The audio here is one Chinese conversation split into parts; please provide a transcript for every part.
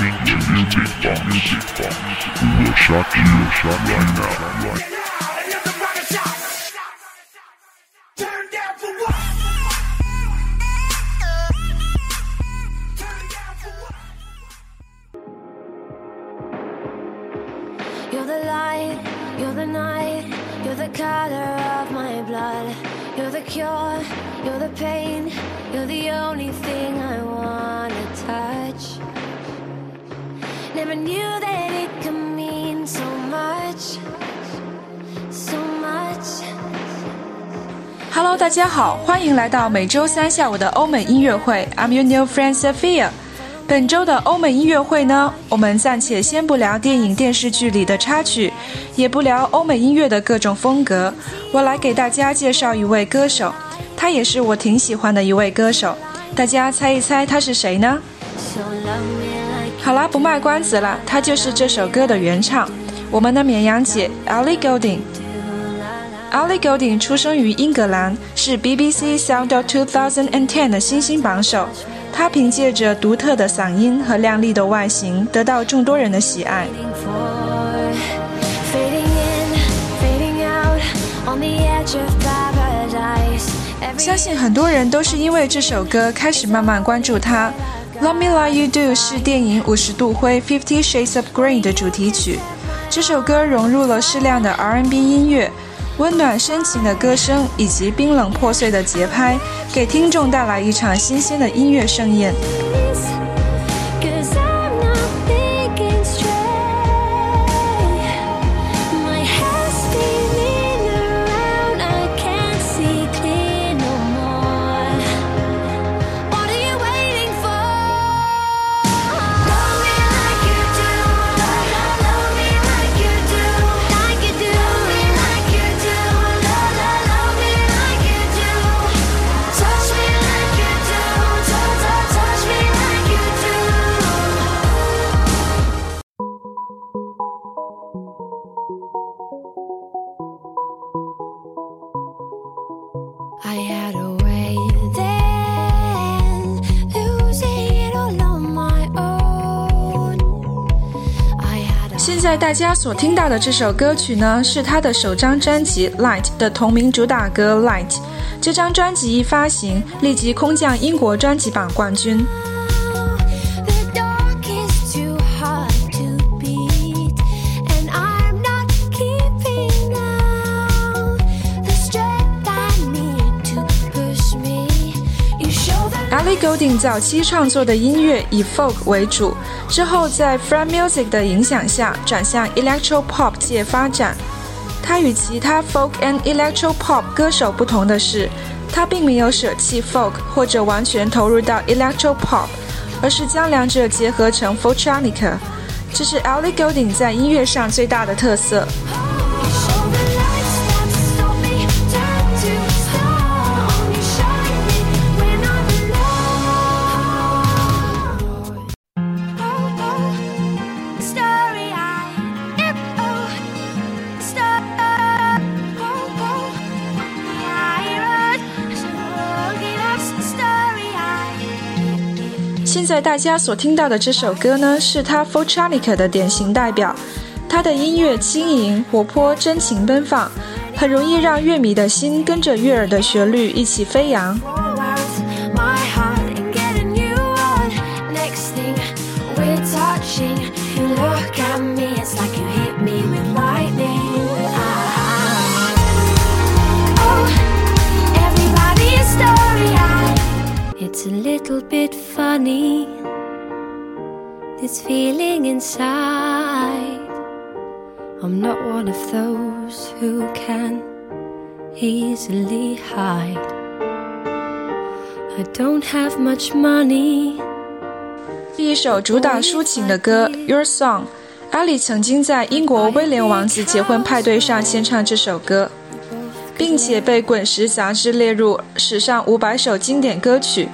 Listening to. We will shock you, shock you now. Right. You're the light, you're the night, you're the color of my blood. You're the cure, you're the pain, Hello，大家好，欢迎来到每周三下午的欧美音乐会。I'm your new friend Sophia。本周的欧美音乐会呢，我们暂且先不聊电影电视剧里的插曲，也不聊欧美音乐的各种风格。我来给大家介绍一位歌手，他也是我挺喜欢的一位歌手。大家猜一猜他是谁呢？好啦，不卖关子了，他就是这首歌的原唱，我们的绵羊姐 Ellie Goulding。Ellie Golding 出生于英格兰，是 BBC Sound of 2010的新星榜首。她凭借着独特的嗓音和靓丽的外形，得到众多人的喜爱。相信很多人都是因为这首歌开始慢慢关注她。Love Me Like You Do 是电影《五十度灰》（Fifty Shades of Grey） 的主题曲。这首歌融入了适量的 R&B 音乐，温暖深情的歌声以及冰冷破碎的节拍，给听众带来一场新鲜的音乐盛宴。在大家所听到的这首歌曲呢，是他的首张专辑《Light》的同名主打歌《Light》。这张专辑一发行，立即空降英国专辑榜冠军。Golding 早期创作的音乐以 folk 为主，之后在 Fred Music 的影响下转向 electro pop 界发展。他与其他 folk and electro pop 歌手不同的是，他并没有舍弃 folk 或者完全投入到 electro pop，而是将两者结合成 f o l t r o n i c a。这是 Ellie Golding 在音乐上最大的特色。现在大家所听到的这首歌呢，是他 folktronica 的典型代表。他的音乐轻盈、活泼、真情奔放，很容易让乐迷的心跟着悦耳的旋律一起飞扬。It's a little bit funny, this feeling inside. I'm not one of those who can easily hide. I don't have much money. 第一首主打抒情的歌《Your Song》。阿里曾经在英国威廉王子结婚派对上献唱这首歌，并且被《滚石》杂志列入史上五百首经典歌曲。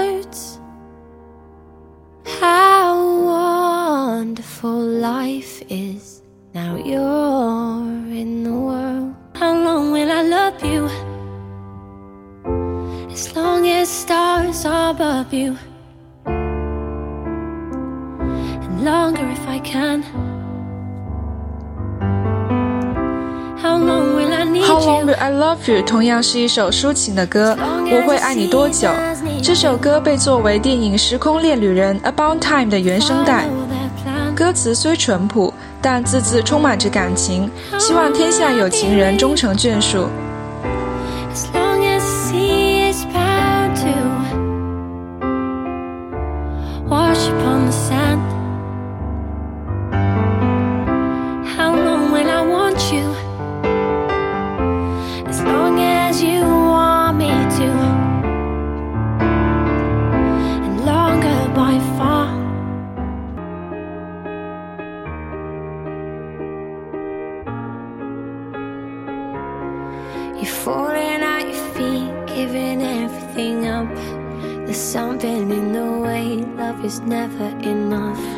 you. And longer if I can. How long will I need How long will I love You 同样是一首抒情的歌，我会爱你多久？这首歌被作为电影《时空恋旅人》About Time 的原声带。歌词虽淳朴，但字字充满着感情，希望天下有情人终成眷属。Wash upon the sand.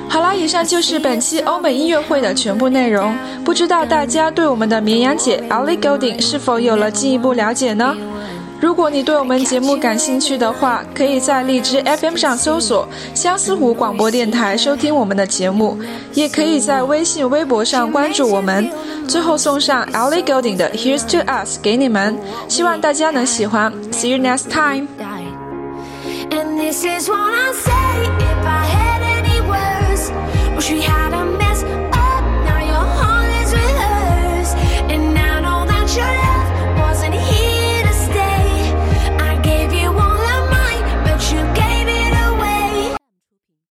好啦，以上就是本期欧美音乐会的全部内容。不知道大家对我们的绵羊姐 Ali Golding 是否有了进一步了解呢？如果你对我们节目感兴趣的话，可以在荔枝 FM 上搜索“相思湖广播电台”收听我们的节目，也可以在微信、微博上关注我们。最后送上 Ali Golding 的《Here's to Us》给你们，希望大家能喜欢。See you next time. This is what I say. If I